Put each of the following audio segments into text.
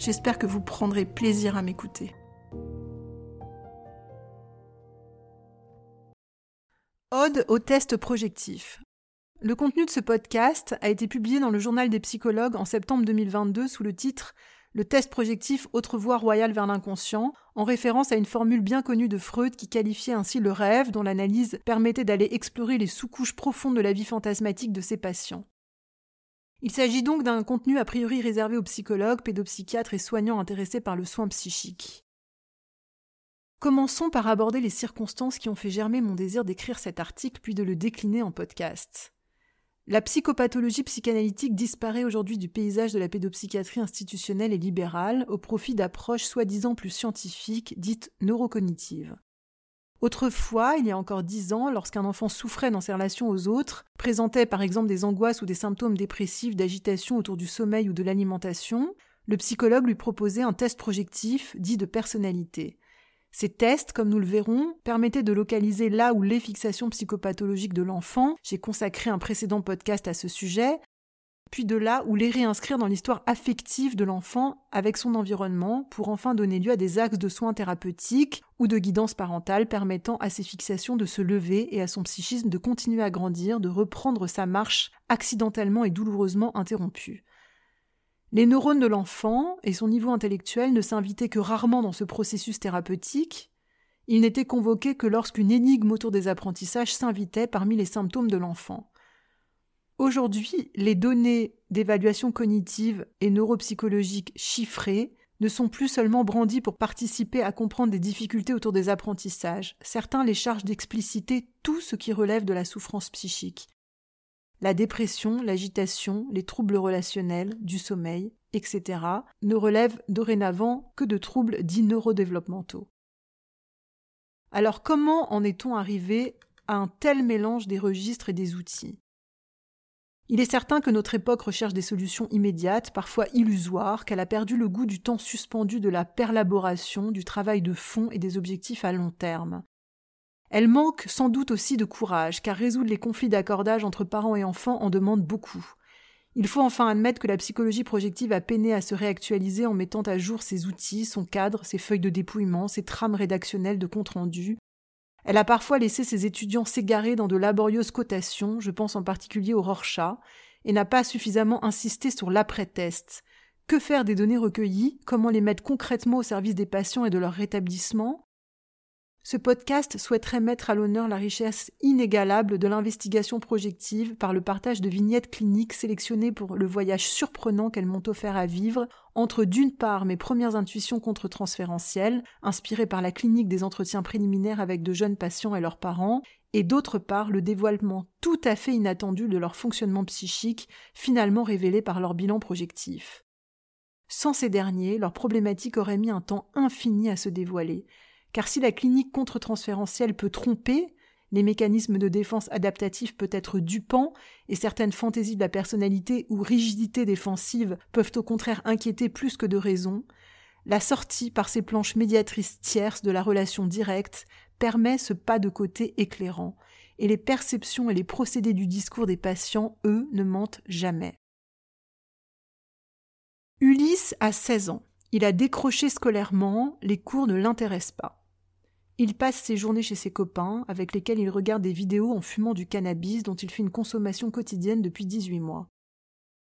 J'espère que vous prendrez plaisir à m'écouter. Ode au test projectif. Le contenu de ce podcast a été publié dans le journal des psychologues en septembre 2022 sous le titre Le test projectif Autre voie royale vers l'inconscient, en référence à une formule bien connue de Freud qui qualifiait ainsi le rêve, dont l'analyse permettait d'aller explorer les sous-couches profondes de la vie fantasmatique de ses patients. Il s'agit donc d'un contenu a priori réservé aux psychologues, pédopsychiatres et soignants intéressés par le soin psychique. Commençons par aborder les circonstances qui ont fait germer mon désir d'écrire cet article puis de le décliner en podcast. La psychopathologie psychanalytique disparaît aujourd'hui du paysage de la pédopsychiatrie institutionnelle et libérale au profit d'approches soi-disant plus scientifiques, dites neurocognitives. Autrefois, il y a encore dix ans, lorsqu'un enfant souffrait dans ses relations aux autres, présentait par exemple des angoisses ou des symptômes dépressifs d'agitation autour du sommeil ou de l'alimentation, le psychologue lui proposait un test projectif dit de personnalité. Ces tests, comme nous le verrons, permettaient de localiser là où les fixations psychopathologiques de l'enfant, j'ai consacré un précédent podcast à ce sujet, puis de là où les réinscrire dans l'histoire affective de l'enfant avec son environnement pour enfin donner lieu à des axes de soins thérapeutiques ou de guidance parentale permettant à ces fixations de se lever et à son psychisme de continuer à grandir, de reprendre sa marche accidentellement et douloureusement interrompue. Les neurones de l'enfant et son niveau intellectuel ne s'invitaient que rarement dans ce processus thérapeutique. Ils n'étaient convoqués que lorsqu'une énigme autour des apprentissages s'invitait parmi les symptômes de l'enfant. Aujourd'hui, les données d'évaluation cognitive et neuropsychologique chiffrées ne sont plus seulement brandies pour participer à comprendre des difficultés autour des apprentissages. Certains les chargent d'expliciter tout ce qui relève de la souffrance psychique, la dépression, l'agitation, les troubles relationnels, du sommeil, etc., ne relèvent dorénavant que de troubles dits neurodéveloppementaux. Alors comment en est-on arrivé à un tel mélange des registres et des outils? Il est certain que notre époque recherche des solutions immédiates, parfois illusoires, qu'elle a perdu le goût du temps suspendu de la perlaboration, du travail de fond et des objectifs à long terme. Elle manque sans doute aussi de courage, car résoudre les conflits d'accordage entre parents et enfants en demande beaucoup. Il faut enfin admettre que la psychologie projective a peiné à se réactualiser en mettant à jour ses outils, son cadre, ses feuilles de dépouillement, ses trames rédactionnelles de compte rendu. Elle a parfois laissé ses étudiants s'égarer dans de laborieuses cotations, je pense en particulier au Rorschach, et n'a pas suffisamment insisté sur l'après-test. Que faire des données recueillies? Comment les mettre concrètement au service des patients et de leur rétablissement? Ce podcast souhaiterait mettre à l'honneur la richesse inégalable de l'investigation projective par le partage de vignettes cliniques sélectionnées pour le voyage surprenant qu'elles m'ont offert à vivre entre d'une part mes premières intuitions contre-transférentielles, inspirées par la clinique des entretiens préliminaires avec de jeunes patients et leurs parents, et d'autre part le dévoilement tout à fait inattendu de leur fonctionnement psychique, finalement révélé par leur bilan projectif. Sans ces derniers, leur problématique aurait mis un temps infini à se dévoiler, car si la clinique contre-transférentielle peut tromper, les mécanismes de défense adaptatifs peuvent être dupants et certaines fantaisies de la personnalité ou rigidités défensives peuvent au contraire inquiéter plus que de raison, La sortie par ces planches médiatrices tierces de la relation directe permet ce pas de côté éclairant, et les perceptions et les procédés du discours des patients, eux, ne mentent jamais. Ulysse a 16 ans. Il a décroché scolairement, les cours ne l'intéressent pas. Il passe ses journées chez ses copains, avec lesquels il regarde des vidéos en fumant du cannabis dont il fait une consommation quotidienne depuis 18 mois.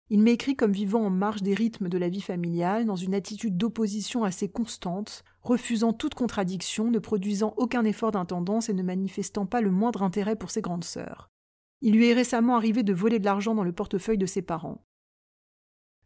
Il m'écrit comme vivant en marge des rythmes de la vie familiale, dans une attitude d'opposition assez constante, refusant toute contradiction, ne produisant aucun effort d'intendance et ne manifestant pas le moindre intérêt pour ses grandes sœurs. Il lui est récemment arrivé de voler de l'argent dans le portefeuille de ses parents.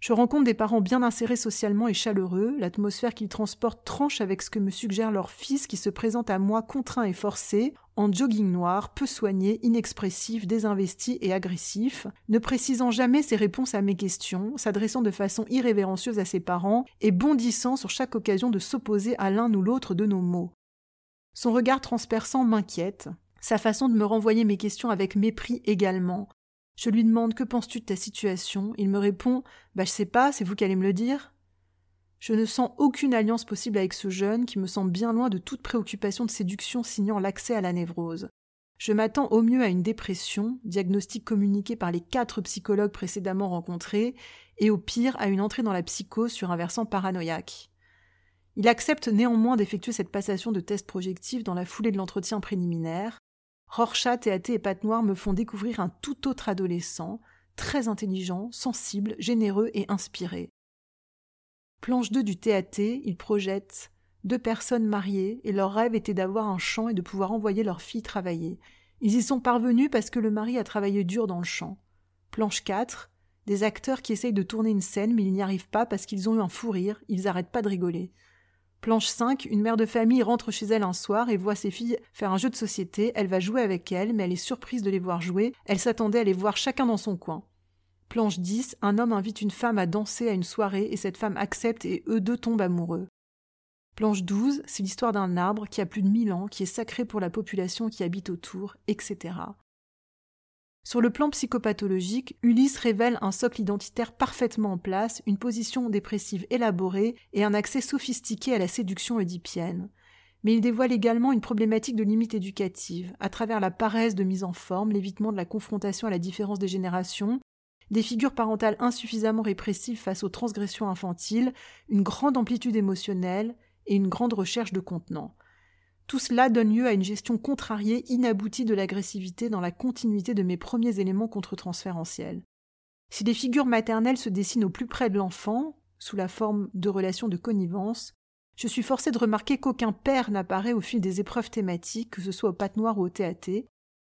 Je rencontre des parents bien insérés socialement et chaleureux, l'atmosphère qu'ils transportent tranche avec ce que me suggère leur fils qui se présente à moi contraint et forcé, en jogging noir, peu soigné, inexpressif, désinvesti et agressif, ne précisant jamais ses réponses à mes questions, s'adressant de façon irrévérencieuse à ses parents et bondissant sur chaque occasion de s'opposer à l'un ou l'autre de nos mots. Son regard transperçant m'inquiète, sa façon de me renvoyer mes questions avec mépris également, je lui demande Que penses-tu de ta situation? Il me répond Bah, je sais pas, c'est vous qui allez me le dire. Je ne sens aucune alliance possible avec ce jeune qui me semble bien loin de toute préoccupation de séduction signant l'accès à la névrose. Je m'attends au mieux à une dépression, diagnostic communiqué par les quatre psychologues précédemment rencontrés, et au pire à une entrée dans la psychose sur un versant paranoïaque. Il accepte néanmoins d'effectuer cette passation de test projectif dans la foulée de l'entretien préliminaire, Rorschach, TAT et Patte Noire me font découvrir un tout autre adolescent, très intelligent, sensible, généreux et inspiré. Planche 2 du TAT, ils projettent deux personnes mariées et leur rêve était d'avoir un champ et de pouvoir envoyer leur fille travailler. Ils y sont parvenus parce que le mari a travaillé dur dans le champ. Planche 4, des acteurs qui essayent de tourner une scène mais ils n'y arrivent pas parce qu'ils ont eu un fou rire, ils n'arrêtent pas de rigoler. Planche 5, une mère de famille rentre chez elle un soir et voit ses filles faire un jeu de société, elle va jouer avec elles, mais elle est surprise de les voir jouer, elle s'attendait à les voir chacun dans son coin. Planche 10, un homme invite une femme à danser à une soirée et cette femme accepte et eux deux tombent amoureux. Planche 12, c'est l'histoire d'un arbre qui a plus de mille ans, qui est sacré pour la population qui habite autour, etc. Sur le plan psychopathologique, Ulysse révèle un socle identitaire parfaitement en place, une position dépressive élaborée et un accès sophistiqué à la séduction oedipienne. Mais il dévoile également une problématique de limite éducative, à travers la paresse de mise en forme, l'évitement de la confrontation à la différence des générations, des figures parentales insuffisamment répressives face aux transgressions infantiles, une grande amplitude émotionnelle et une grande recherche de contenant. Tout cela donne lieu à une gestion contrariée, inaboutie de l'agressivité dans la continuité de mes premiers éléments contre-transférentiels. Si les figures maternelles se dessinent au plus près de l'enfant, sous la forme de relations de connivence, je suis forcé de remarquer qu'aucun père n'apparaît au fil des épreuves thématiques, que ce soit au pâte noir ou au TAT,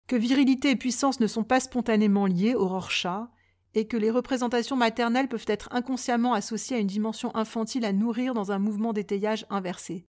que virilité et puissance ne sont pas spontanément liées au Rorschach, et que les représentations maternelles peuvent être inconsciemment associées à une dimension infantile à nourrir dans un mouvement d'étayage inversé.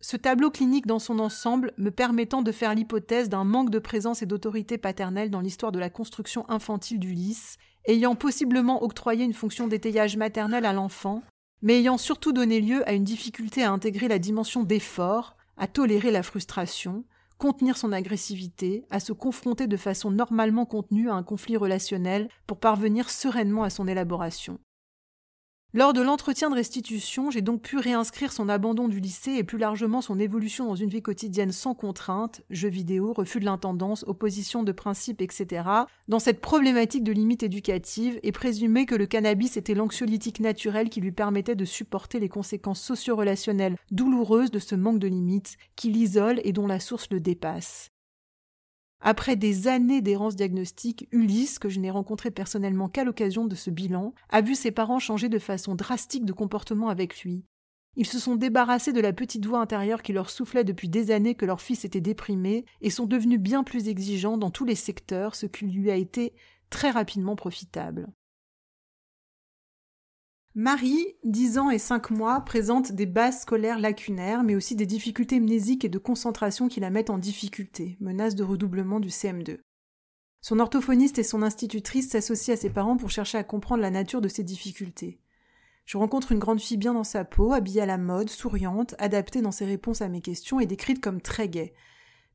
Ce tableau clinique dans son ensemble me permettant de faire l'hypothèse d'un manque de présence et d'autorité paternelle dans l'histoire de la construction infantile d'Ulysse, ayant possiblement octroyé une fonction d'étayage maternel à l'enfant, mais ayant surtout donné lieu à une difficulté à intégrer la dimension d'effort, à tolérer la frustration, contenir son agressivité, à se confronter de façon normalement contenue à un conflit relationnel pour parvenir sereinement à son élaboration. Lors de l'entretien de restitution, j'ai donc pu réinscrire son abandon du lycée et plus largement son évolution dans une vie quotidienne sans contrainte, jeux vidéo, refus de l'intendance, opposition de principes, etc., dans cette problématique de limite éducative et présumer que le cannabis était l'anxiolytique naturel qui lui permettait de supporter les conséquences socio-relationnelles douloureuses de ce manque de limites qui l'isole et dont la source le dépasse. Après des années d'errance diagnostique, Ulysse, que je n'ai rencontré personnellement qu'à l'occasion de ce bilan, a vu ses parents changer de façon drastique de comportement avec lui. Ils se sont débarrassés de la petite voix intérieure qui leur soufflait depuis des années que leur fils était déprimé et sont devenus bien plus exigeants dans tous les secteurs, ce qui lui a été très rapidement profitable. Marie, 10 ans et 5 mois, présente des bases scolaires lacunaires, mais aussi des difficultés mnésiques et de concentration qui la mettent en difficulté, menace de redoublement du CM2. Son orthophoniste et son institutrice s'associent à ses parents pour chercher à comprendre la nature de ces difficultés. Je rencontre une grande fille bien dans sa peau, habillée à la mode, souriante, adaptée dans ses réponses à mes questions et décrite comme très gaie.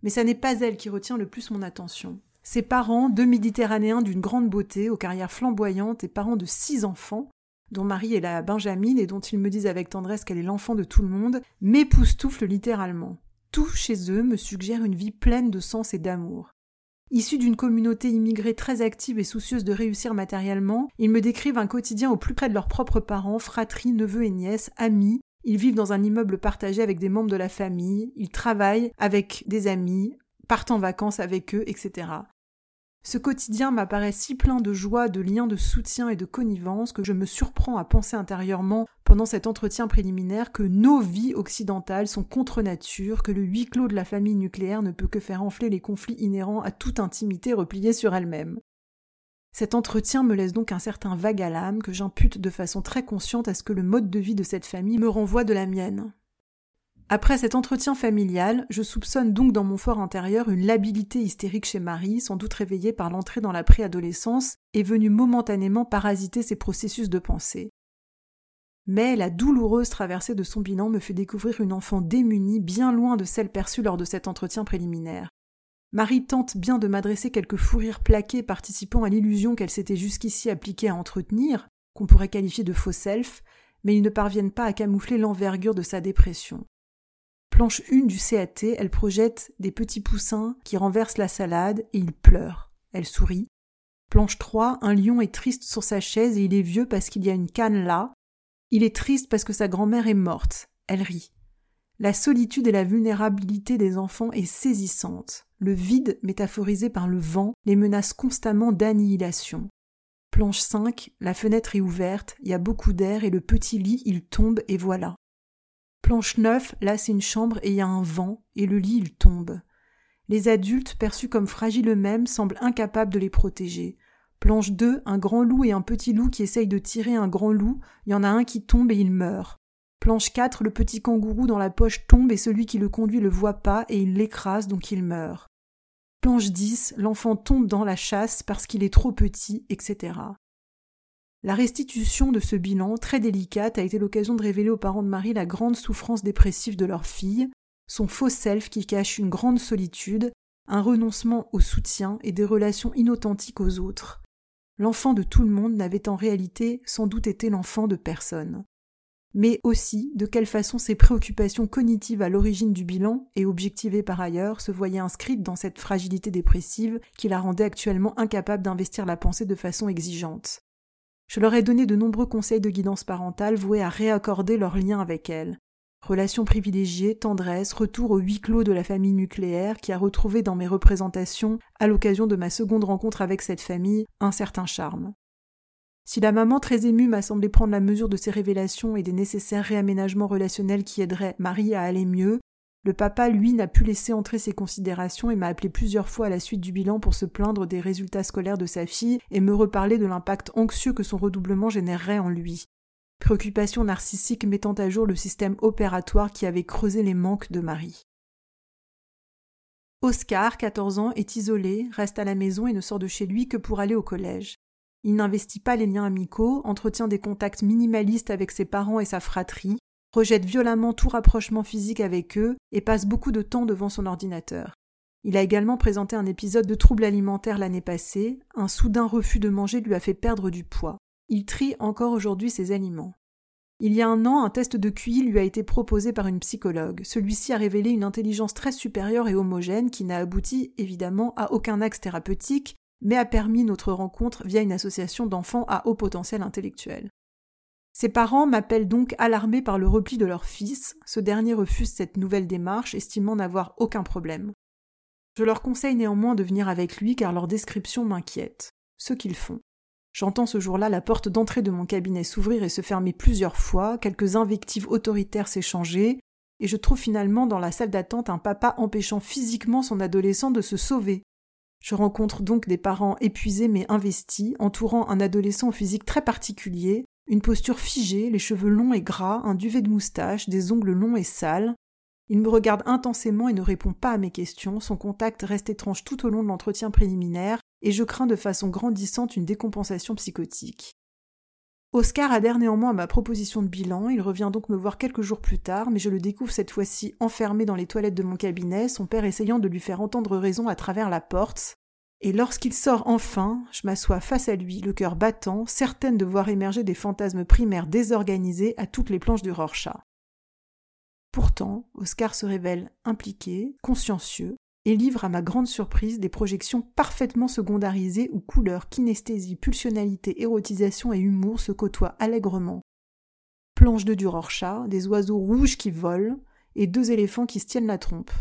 Mais ça n'est pas elle qui retient le plus mon attention. Ses parents, deux Méditerranéens d'une grande beauté, aux carrières flamboyantes et parents de six enfants, dont Marie est la Benjamine et dont ils me disent avec tendresse qu'elle est l'enfant de tout le monde, m'époustoufle littéralement. Tout chez eux me suggère une vie pleine de sens et d'amour. Issus d'une communauté immigrée très active et soucieuse de réussir matériellement, ils me décrivent un quotidien au plus près de leurs propres parents, fratries, neveux et nièces, amis. Ils vivent dans un immeuble partagé avec des membres de la famille, ils travaillent avec des amis, partent en vacances avec eux, etc. Ce quotidien m'apparaît si plein de joie, de liens de soutien et de connivence que je me surprends à penser intérieurement pendant cet entretien préliminaire que nos vies occidentales sont contre nature, que le huis clos de la famille nucléaire ne peut que faire enfler les conflits inhérents à toute intimité repliée sur elle-même. Cet entretien me laisse donc un certain vague à l'âme que j'impute de façon très consciente à ce que le mode de vie de cette famille me renvoie de la mienne. Après cet entretien familial, je soupçonne donc dans mon fort intérieur une labilité hystérique chez Marie, sans doute réveillée par l'entrée dans la préadolescence et venue momentanément parasiter ses processus de pensée. Mais la douloureuse traversée de son bilan me fait découvrir une enfant démunie bien loin de celle perçue lors de cet entretien préliminaire. Marie tente bien de m'adresser quelques fous rires plaqués participant à l'illusion qu'elle s'était jusqu'ici appliquée à entretenir, qu'on pourrait qualifier de faux self, mais ils ne parviennent pas à camoufler l'envergure de sa dépression. Planche 1 du CAT, elle projette des petits poussins qui renversent la salade et il pleure. Elle sourit. Planche 3, un lion est triste sur sa chaise et il est vieux parce qu'il y a une canne là. Il est triste parce que sa grand-mère est morte. Elle rit. La solitude et la vulnérabilité des enfants est saisissante. Le vide, métaphorisé par le vent, les menace constamment d'annihilation. Planche 5, la fenêtre est ouverte, il y a beaucoup d'air et le petit lit, il tombe et voilà. Planche 9, là c'est une chambre et il y a un vent, et le lit il tombe. Les adultes, perçus comme fragiles eux-mêmes, semblent incapables de les protéger. Planche 2, un grand loup et un petit loup qui essayent de tirer un grand loup, il y en a un qui tombe et il meurt. Planche 4, le petit kangourou dans la poche tombe et celui qui le conduit le voit pas et il l'écrase donc il meurt. Planche 10, l'enfant tombe dans la chasse parce qu'il est trop petit, etc. La restitution de ce bilan, très délicate, a été l'occasion de révéler aux parents de Marie la grande souffrance dépressive de leur fille, son faux self qui cache une grande solitude, un renoncement au soutien et des relations inauthentiques aux autres. L'enfant de tout le monde n'avait en réalité sans doute été l'enfant de personne. Mais aussi de quelle façon ses préoccupations cognitives à l'origine du bilan, et objectivées par ailleurs, se voyaient inscrites dans cette fragilité dépressive qui la rendait actuellement incapable d'investir la pensée de façon exigeante. Je leur ai donné de nombreux conseils de guidance parentale voués à réaccorder leur lien avec elle. Relations privilégiées, tendresse, retour au huis clos de la famille nucléaire qui a retrouvé dans mes représentations, à l'occasion de ma seconde rencontre avec cette famille, un certain charme. Si la maman très émue m'a semblé prendre la mesure de ces révélations et des nécessaires réaménagements relationnels qui aideraient Marie à aller mieux, le papa, lui, n'a pu laisser entrer ses considérations et m'a appelé plusieurs fois à la suite du bilan pour se plaindre des résultats scolaires de sa fille et me reparler de l'impact anxieux que son redoublement générerait en lui. Préoccupation narcissique mettant à jour le système opératoire qui avait creusé les manques de Marie. Oscar, 14 ans, est isolé, reste à la maison et ne sort de chez lui que pour aller au collège. Il n'investit pas les liens amicaux, entretient des contacts minimalistes avec ses parents et sa fratrie, rejette violemment tout rapprochement physique avec eux et passe beaucoup de temps devant son ordinateur. Il a également présenté un épisode de trouble alimentaire l'année passée, un soudain refus de manger lui a fait perdre du poids. Il trie encore aujourd'hui ses aliments. Il y a un an, un test de QI lui a été proposé par une psychologue. Celui-ci a révélé une intelligence très supérieure et homogène qui n'a abouti évidemment à aucun axe thérapeutique, mais a permis notre rencontre via une association d'enfants à haut potentiel intellectuel. Ses parents m'appellent donc alarmés par le repli de leur fils. Ce dernier refuse cette nouvelle démarche, estimant n'avoir aucun problème. Je leur conseille néanmoins de venir avec lui car leur description m'inquiète. Ce qu'ils font. J'entends ce jour-là la porte d'entrée de mon cabinet s'ouvrir et se fermer plusieurs fois, quelques invectives autoritaires s'échanger, et je trouve finalement dans la salle d'attente un papa empêchant physiquement son adolescent de se sauver. Je rencontre donc des parents épuisés mais investis, entourant un adolescent physique très particulier, une posture figée, les cheveux longs et gras, un duvet de moustache, des ongles longs et sales. Il me regarde intensément et ne répond pas à mes questions, son contact reste étrange tout au long de l'entretien préliminaire, et je crains de façon grandissante une décompensation psychotique. Oscar adhère néanmoins à ma proposition de bilan, il revient donc me voir quelques jours plus tard, mais je le découvre cette fois-ci enfermé dans les toilettes de mon cabinet, son père essayant de lui faire entendre raison à travers la porte, Et lorsqu'il sort enfin, je m'assois face à lui, le cœur battant, certaine de voir émerger des fantasmes primaires désorganisés à toutes les planches du Rorschach. Pourtant, Oscar se révèle impliqué, consciencieux, et livre à ma grande surprise des projections parfaitement secondarisées où couleurs, kinesthésie, pulsionalité, érotisation et humour se côtoient allègrement. Planche de du Rorschach, des oiseaux rouges qui volent, et deux éléphants qui se tiennent la trompe.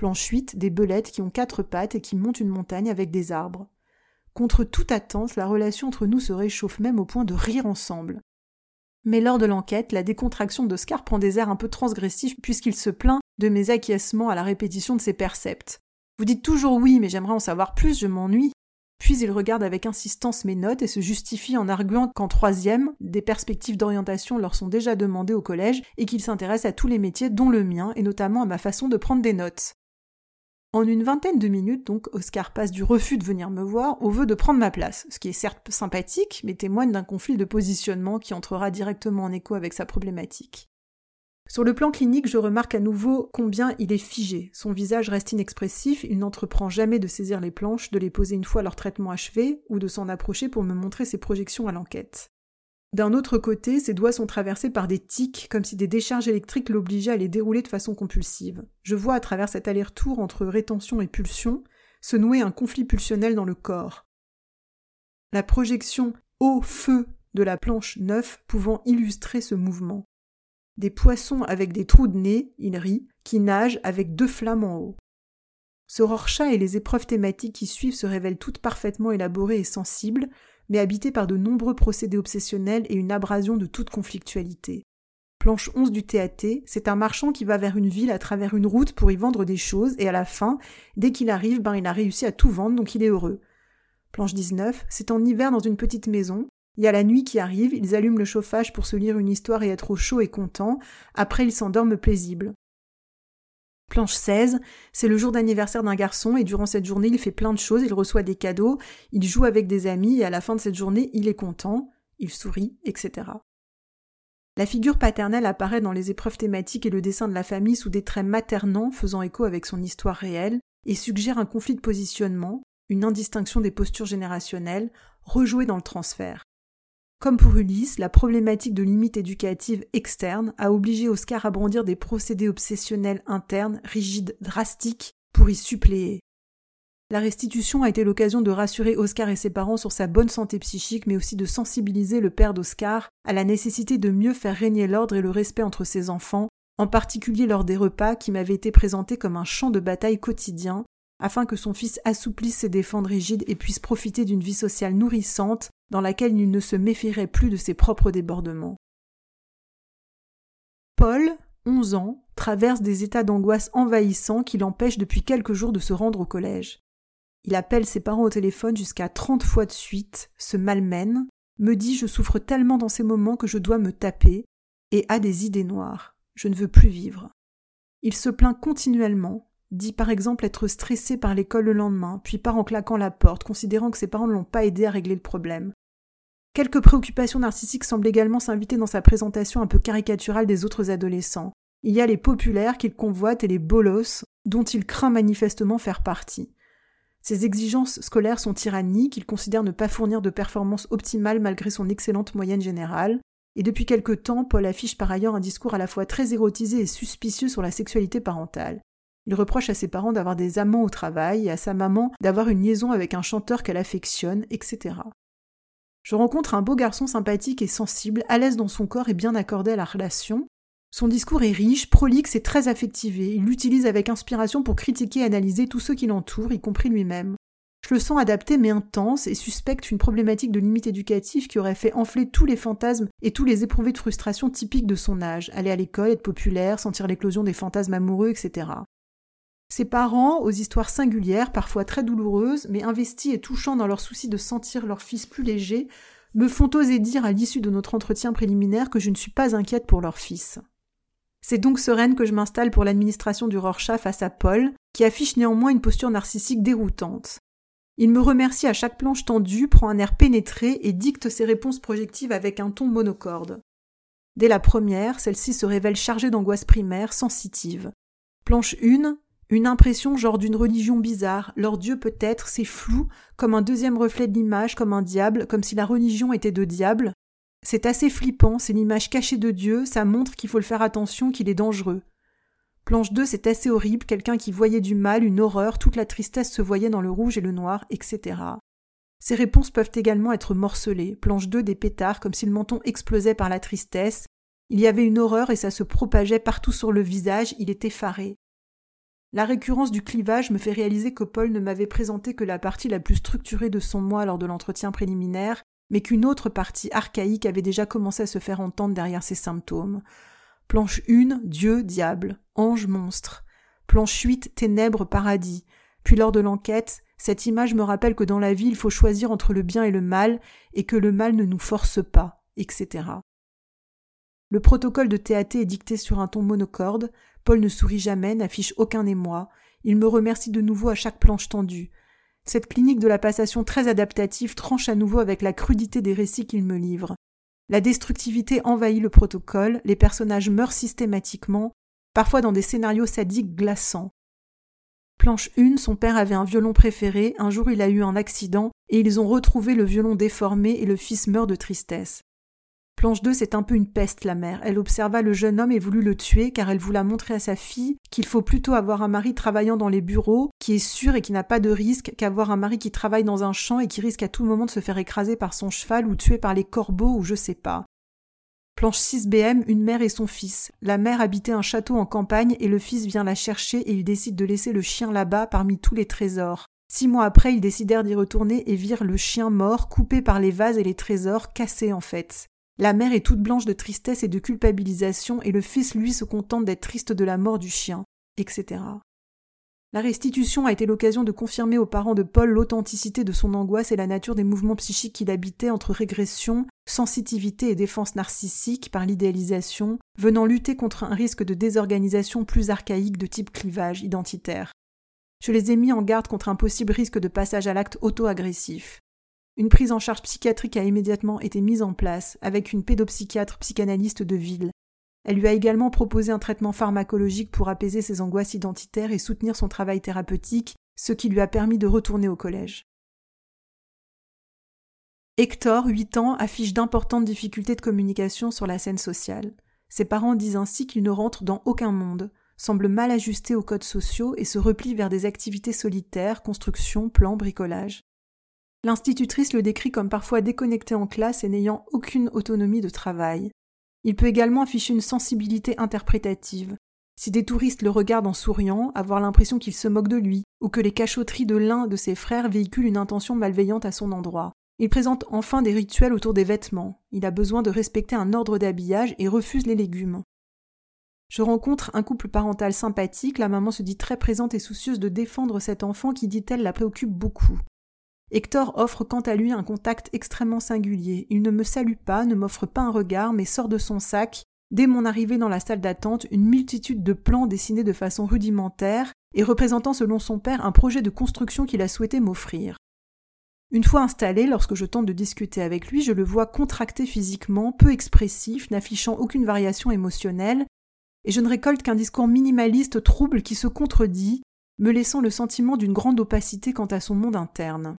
Planche 8, des belettes qui ont quatre pattes et qui montent une montagne avec des arbres. Contre toute attente, la relation entre nous se réchauffe même au point de rire ensemble. Mais lors de l'enquête, la décontraction d'Oscar prend des airs un peu transgressifs puisqu'il se plaint de mes acquiescements à la répétition de ses percepts. Vous dites toujours oui, mais j'aimerais en savoir plus, je m'ennuie. Puis il regarde avec insistance mes notes et se justifie en arguant qu'en troisième, des perspectives d'orientation leur sont déjà demandées au collège et qu'il s'intéresse à tous les métiers dont le mien et notamment à ma façon de prendre des notes. En une vingtaine de minutes, donc, Oscar passe du refus de venir me voir au vœu de prendre ma place, ce qui est certes sympathique, mais témoigne d'un conflit de positionnement qui entrera directement en écho avec sa problématique. Sur le plan clinique, je remarque à nouveau combien il est figé. Son visage reste inexpressif, il n'entreprend jamais de saisir les planches, de les poser une fois leur traitement achevé, ou de s'en approcher pour me montrer ses projections à l'enquête. D'un autre côté, ses doigts sont traversés par des tics, comme si des décharges électriques l'obligeaient à les dérouler de façon compulsive. Je vois à travers cet aller-retour entre rétention et pulsion se nouer un conflit pulsionnel dans le corps. La projection au feu de la planche neuf pouvant illustrer ce mouvement. Des poissons avec des trous de nez, il rit, qui nagent avec deux flammes en haut. Ce Rorschach et les épreuves thématiques qui suivent se révèlent toutes parfaitement élaborées et sensibles, mais habité par de nombreux procédés obsessionnels et une abrasion de toute conflictualité. Planche 11 du TAT, c'est un marchand qui va vers une ville à travers une route pour y vendre des choses, et à la fin, dès qu'il arrive, ben il a réussi à tout vendre, donc il est heureux. Planche 19, c'est en hiver dans une petite maison. Il y a la nuit qui arrive, ils allument le chauffage pour se lire une histoire et être au chaud et content, après ils s'endorment paisibles. Planche 16, c'est le jour d'anniversaire d'un garçon et durant cette journée il fait plein de choses, il reçoit des cadeaux, il joue avec des amis et à la fin de cette journée il est content, il sourit, etc. La figure paternelle apparaît dans les épreuves thématiques et le dessin de la famille sous des traits maternants faisant écho avec son histoire réelle et suggère un conflit de positionnement, une indistinction des postures générationnelles, rejouée dans le transfert. Comme pour Ulysse, la problématique de limite éducative externe a obligé Oscar à brandir des procédés obsessionnels internes, rigides, drastiques, pour y suppléer. La restitution a été l'occasion de rassurer Oscar et ses parents sur sa bonne santé psychique, mais aussi de sensibiliser le père d'Oscar à la nécessité de mieux faire régner l'ordre et le respect entre ses enfants, en particulier lors des repas qui m'avaient été présentés comme un champ de bataille quotidien, afin que son fils assouplisse ses défenses rigides et puisse profiter d'une vie sociale nourrissante dans laquelle il ne se méfierait plus de ses propres débordements. Paul, onze ans, traverse des états d'angoisse envahissants qui l'empêchent depuis quelques jours de se rendre au collège. Il appelle ses parents au téléphone jusqu'à trente fois de suite, se malmène, me dit je souffre tellement dans ces moments que je dois me taper, et a des idées noires. Je ne veux plus vivre. Il se plaint continuellement, dit par exemple être stressé par l'école le lendemain, puis part en claquant la porte, considérant que ses parents ne l'ont pas aidé à régler le problème. Quelques préoccupations narcissiques semblent également s'inviter dans sa présentation un peu caricaturale des autres adolescents. Il y a les populaires qu'il convoite et les bolos, dont il craint manifestement faire partie. Ses exigences scolaires sont tyranniques, il considère ne pas fournir de performances optimales malgré son excellente moyenne générale, et depuis quelque temps, Paul affiche par ailleurs un discours à la fois très érotisé et suspicieux sur la sexualité parentale. Il reproche à ses parents d'avoir des amants au travail et à sa maman d'avoir une liaison avec un chanteur qu'elle affectionne, etc. Je rencontre un beau garçon sympathique et sensible, à l'aise dans son corps et bien accordé à la relation. Son discours est riche, prolixe et très affectivé. Il l'utilise avec inspiration pour critiquer et analyser tous ceux qui l'entourent, y compris lui-même. Je le sens adapté mais intense et suspecte une problématique de limite éducative qui aurait fait enfler tous les fantasmes et tous les éprouvés de frustration typiques de son âge, aller à l'école, être populaire, sentir l'éclosion des fantasmes amoureux, etc. Ses parents, aux histoires singulières, parfois très douloureuses, mais investis et touchants dans leur souci de sentir leur fils plus léger, me font oser dire à l'issue de notre entretien préliminaire que je ne suis pas inquiète pour leur fils. C'est donc sereine que je m'installe pour l'administration du Rorschach face à Paul, qui affiche néanmoins une posture narcissique déroutante. Il me remercie à chaque planche tendue, prend un air pénétré et dicte ses réponses projectives avec un ton monocorde. Dès la première, celle-ci se révèle chargée d'angoisse primaire, sensitive. Planche 1, Une impression genre d'une religion bizarre, leur Dieu peut-être, c'est flou, comme un deuxième reflet de l'image, comme un diable, comme si la religion était de diable. C'est assez flippant, c'est l'image cachée de Dieu, ça montre qu'il faut le faire attention, qu'il est dangereux. Planche 2, c'est assez horrible, quelqu'un qui voyait du mal, une horreur, toute la tristesse se voyait dans le rouge et le noir, etc. Ces réponses peuvent également être morcelées. Planche 2, des pétards, comme si le menton explosait par la tristesse. Il y avait une horreur et ça se propageait partout sur le visage, il était effaré. La récurrence du clivage me fait réaliser que Paul ne m'avait présenté que la partie la plus structurée de son moi lors de l'entretien préliminaire, mais qu'une autre partie archaïque avait déjà commencé à se faire entendre derrière ses symptômes. Planche 1, Dieu, diable, ange, monstre. Planche 8, ténèbres, paradis. Puis lors de l'enquête, cette image me rappelle que dans la vie il faut choisir entre le bien et le mal, et que le mal ne nous force pas, etc. Le protocole de TAT est dicté sur un ton monocorde, Paul ne sourit jamais, n'affiche aucun émoi, il me remercie de nouveau à chaque planche tendue. Cette clinique de la passation très adaptative tranche à nouveau avec la crudité des récits qu'il me livre. La destructivité envahit le protocole, les personnages meurent systématiquement, parfois dans des scénarios sadiques glaçants. Planche 1, son père avait un violon préféré, un jour il a eu un accident, et ils ont retrouvé le violon déformé et le fils meurt de tristesse. Planche 2, c'est un peu une peste, la mère. Elle observa le jeune homme et voulut le tuer, car elle voulait montrer à sa fille qu'il faut plutôt avoir un mari travaillant dans les bureaux, qui est sûr et qui n'a pas de risque, qu'avoir un mari qui travaille dans un champ et qui risque à tout moment de se faire écraser par son cheval ou tuer par les corbeaux ou je sais pas. Planche 6 BM, une mère et son fils. La mère habitait un château en campagne et le fils vient la chercher et il décide de laisser le chien là-bas parmi tous les trésors. Six mois après, ils décidèrent d'y retourner et virent le chien mort, coupé par les vases et les trésors, cassé en fait. La mère est toute blanche de tristesse et de culpabilisation, et le fils, lui, se contente d'être triste de la mort du chien, etc. La restitution a été l'occasion de confirmer aux parents de Paul l'authenticité de son angoisse et la nature des mouvements psychiques qu'il habitait entre régression, sensitivité et défense narcissique par l'idéalisation, venant lutter contre un risque de désorganisation plus archaïque de type clivage identitaire. Je les ai mis en garde contre un possible risque de passage à l'acte auto-agressif. Une prise en charge psychiatrique a immédiatement été mise en place avec une pédopsychiatre psychanalyste de ville. Elle lui a également proposé un traitement pharmacologique pour apaiser ses angoisses identitaires et soutenir son travail thérapeutique, ce qui lui a permis de retourner au collège. Hector, 8 ans, affiche d'importantes difficultés de communication sur la scène sociale. Ses parents disent ainsi qu'il ne rentre dans aucun monde, semble mal ajusté aux codes sociaux et se replie vers des activités solitaires, construction, plan, bricolage. L'institutrice le décrit comme parfois déconnecté en classe et n'ayant aucune autonomie de travail. Il peut également afficher une sensibilité interprétative. Si des touristes le regardent en souriant, avoir l'impression qu'il se moque de lui, ou que les cachotteries de l'un de ses frères véhiculent une intention malveillante à son endroit. Il présente enfin des rituels autour des vêtements. Il a besoin de respecter un ordre d'habillage et refuse les légumes. Je rencontre un couple parental sympathique, la maman se dit très présente et soucieuse de défendre cet enfant qui, dit-elle, la préoccupe beaucoup. Hector offre quant à lui un contact extrêmement singulier. Il ne me salue pas, ne m'offre pas un regard, mais sort de son sac, dès mon arrivée dans la salle d'attente, une multitude de plans dessinés de façon rudimentaire et représentant selon son père un projet de construction qu'il a souhaité m'offrir. Une fois installé, lorsque je tente de discuter avec lui, je le vois contracté physiquement, peu expressif, n'affichant aucune variation émotionnelle, et je ne récolte qu'un discours minimaliste trouble qui se contredit, me laissant le sentiment d'une grande opacité quant à son monde interne.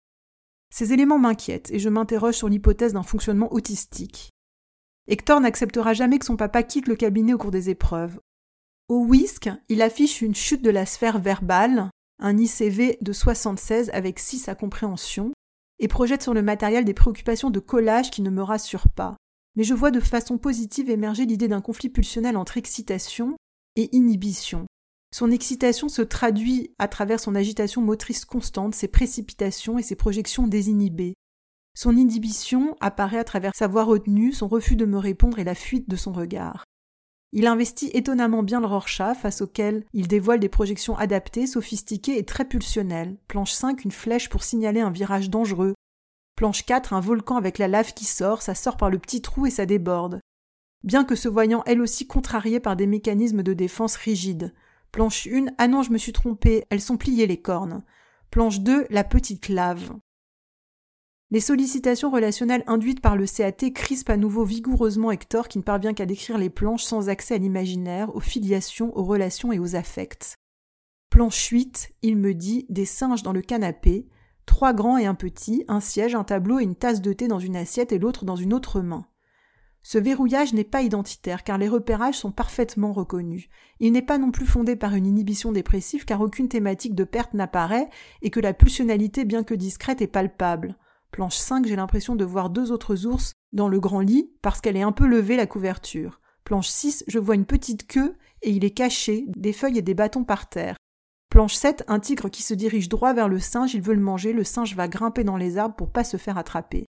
Ces éléments m'inquiètent et je m'interroge sur l'hypothèse d'un fonctionnement autistique. Hector n'acceptera jamais que son papa quitte le cabinet au cours des épreuves. Au WISC, il affiche une chute de la sphère verbale, un ICV de 76 avec 6 à compréhension, et projette sur le matériel des préoccupations de collage qui ne me rassurent pas. Mais je vois de façon positive émerger l'idée d'un conflit pulsionnel entre excitation et inhibition, son excitation se traduit à travers son agitation motrice constante, ses précipitations et ses projections désinhibées. Son inhibition apparaît à travers sa voix retenue, son refus de me répondre et la fuite de son regard. Il investit étonnamment bien le Rorschach, face auquel il dévoile des projections adaptées, sophistiquées et très pulsionnelles. Planche 5, une flèche pour signaler un virage dangereux. Planche 4, un volcan avec la lave qui sort, ça sort par le petit trou et ça déborde. Bien que se voyant elle aussi contrariée par des mécanismes de défense rigides. Planche 1, ah non, je me suis trompée, elles sont pliées les cornes. Planche 2, la petite lave. Les sollicitations relationnelles induites par le CAT crispent à nouveau vigoureusement Hector qui ne parvient qu'à décrire les planches sans accès à l'imaginaire, aux filiations, aux relations et aux affects. Planche 8, il me dit des singes dans le canapé, trois grands et un petit, un siège, un tableau et une tasse de thé dans une assiette et l'autre dans une autre main. Ce verrouillage n'est pas identitaire car les repérages sont parfaitement reconnus. Il n'est pas non plus fondé par une inhibition dépressive car aucune thématique de perte n'apparaît et que la pulsionalité bien que discrète est palpable. Planche 5, j'ai l'impression de voir deux autres ours dans le grand lit parce qu'elle est un peu levée la couverture. Planche 6, je vois une petite queue et il est caché, des feuilles et des bâtons par terre. Planche 7, un tigre qui se dirige droit vers le singe, il veut le manger, le singe va grimper dans les arbres pour pas se faire attraper.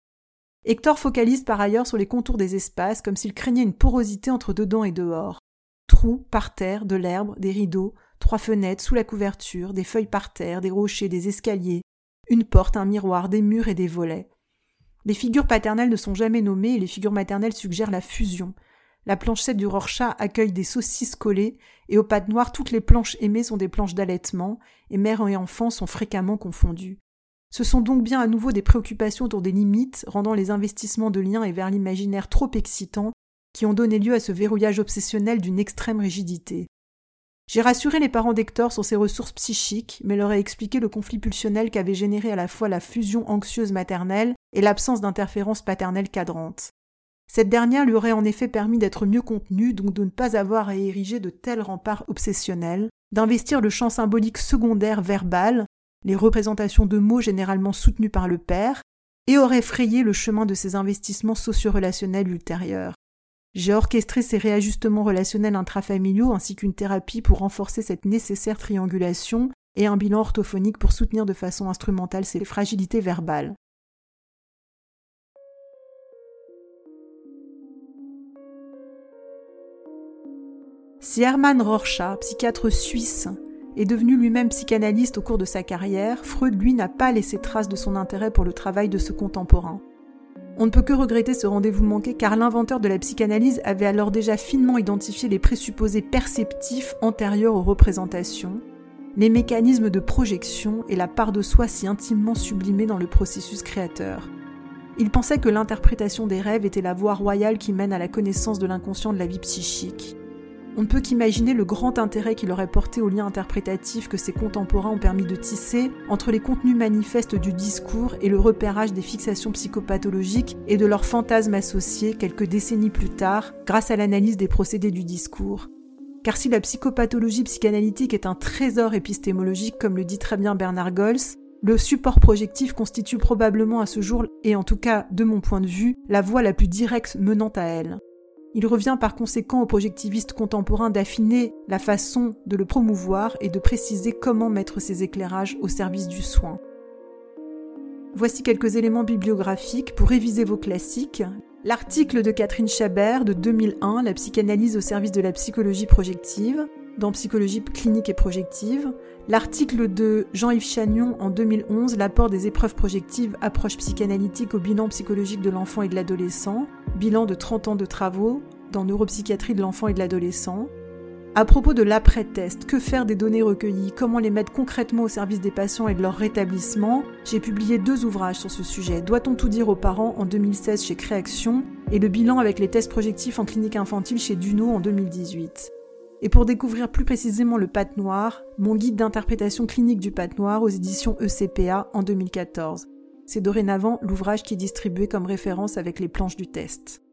Hector focalise par ailleurs sur les contours des espaces, comme s'il craignait une porosité entre dedans et dehors. Trous, par terre, de l'herbe, des rideaux, trois fenêtres sous la couverture, des feuilles par terre, des rochers, des escaliers, une porte, un miroir, des murs et des volets. Les figures paternelles ne sont jamais nommées et les figures maternelles suggèrent la fusion, la planche 7 du Rorschach accueille des saucisses collées, et aux pattes noires, toutes les planches aimées sont des planches d'allaitement, et mère et enfant sont fréquemment confondus. Ce sont donc bien à nouveau des préoccupations autour des limites, rendant les investissements de liens et vers l'imaginaire trop excitants, qui ont donné lieu à ce verrouillage obsessionnel d'une extrême rigidité. J'ai rassuré les parents d'Hector sur ses ressources psychiques, mais leur ai expliqué le conflit pulsionnel qu'avait généré à la fois la fusion anxieuse maternelle et l'absence d'interférence paternelle cadrante. Cette dernière lui aurait en effet permis d'être mieux contenue, donc de ne pas avoir à ériger de tels remparts obsessionnels, d'investir le champ symbolique secondaire verbal, les représentations de mots généralement soutenus par le père, et aurait frayé le chemin de ses investissements socio-relationnels ultérieurs. J'ai orchestré ces réajustements relationnels intrafamiliaux ainsi qu'une thérapie pour renforcer cette nécessaire triangulation et un bilan orthophonique pour soutenir de façon instrumentale ces fragilités verbales. Si Hermann Rorschach, psychiatre suisse, est devenu lui-même psychanalyste au cours de sa carrière, Freud, lui, n'a pas laissé trace de son intérêt pour le travail de ce contemporain. On ne peut que regretter ce rendez-vous manqué car l'inventeur de la psychanalyse avait alors déjà finement identifié les présupposés perceptifs antérieurs aux représentations, les mécanismes de projection et la part de soi si intimement sublimée dans le processus créateur. Il pensait que l'interprétation des rêves était la voie royale qui mène à la connaissance de l'inconscient de la vie psychique. On ne peut qu'imaginer le grand intérêt qu'il aurait porté au lien interprétatif que ses contemporains ont permis de tisser entre les contenus manifestes du discours et le repérage des fixations psychopathologiques et de leurs fantasmes associés quelques décennies plus tard grâce à l'analyse des procédés du discours. Car si la psychopathologie psychanalytique est un trésor épistémologique comme le dit très bien Bernard Gols, le support projectif constitue probablement à ce jour, et en tout cas de mon point de vue, la voie la plus directe menant à elle. Il revient par conséquent aux projectivistes contemporains d'affiner la façon de le promouvoir et de préciser comment mettre ces éclairages au service du soin. Voici quelques éléments bibliographiques pour réviser vos classiques. L'article de Catherine Chabert de 2001, La psychanalyse au service de la psychologie projective, dans Psychologie clinique et projective, l'article de Jean-Yves Chagnon en 2011, L'apport des épreuves projectives, approche psychanalytique au bilan psychologique de l'enfant et de l'adolescent, bilan de 30 ans de travaux dans neuropsychiatrie de l'enfant et de l'adolescent. À propos de l'après-test, que faire des données recueillies, comment les mettre concrètement au service des patients et de leur rétablissement, j'ai publié deux ouvrages sur ce sujet. Doit-on tout dire aux parents en 2016 chez Créaction? Et le bilan avec les tests projectifs en clinique infantile chez Duno en 2018. Et pour découvrir plus précisément le pâte noir, mon guide d'interprétation clinique du pâte noir aux éditions ECPA en 2014. C'est dorénavant l'ouvrage qui est distribué comme référence avec les planches du test.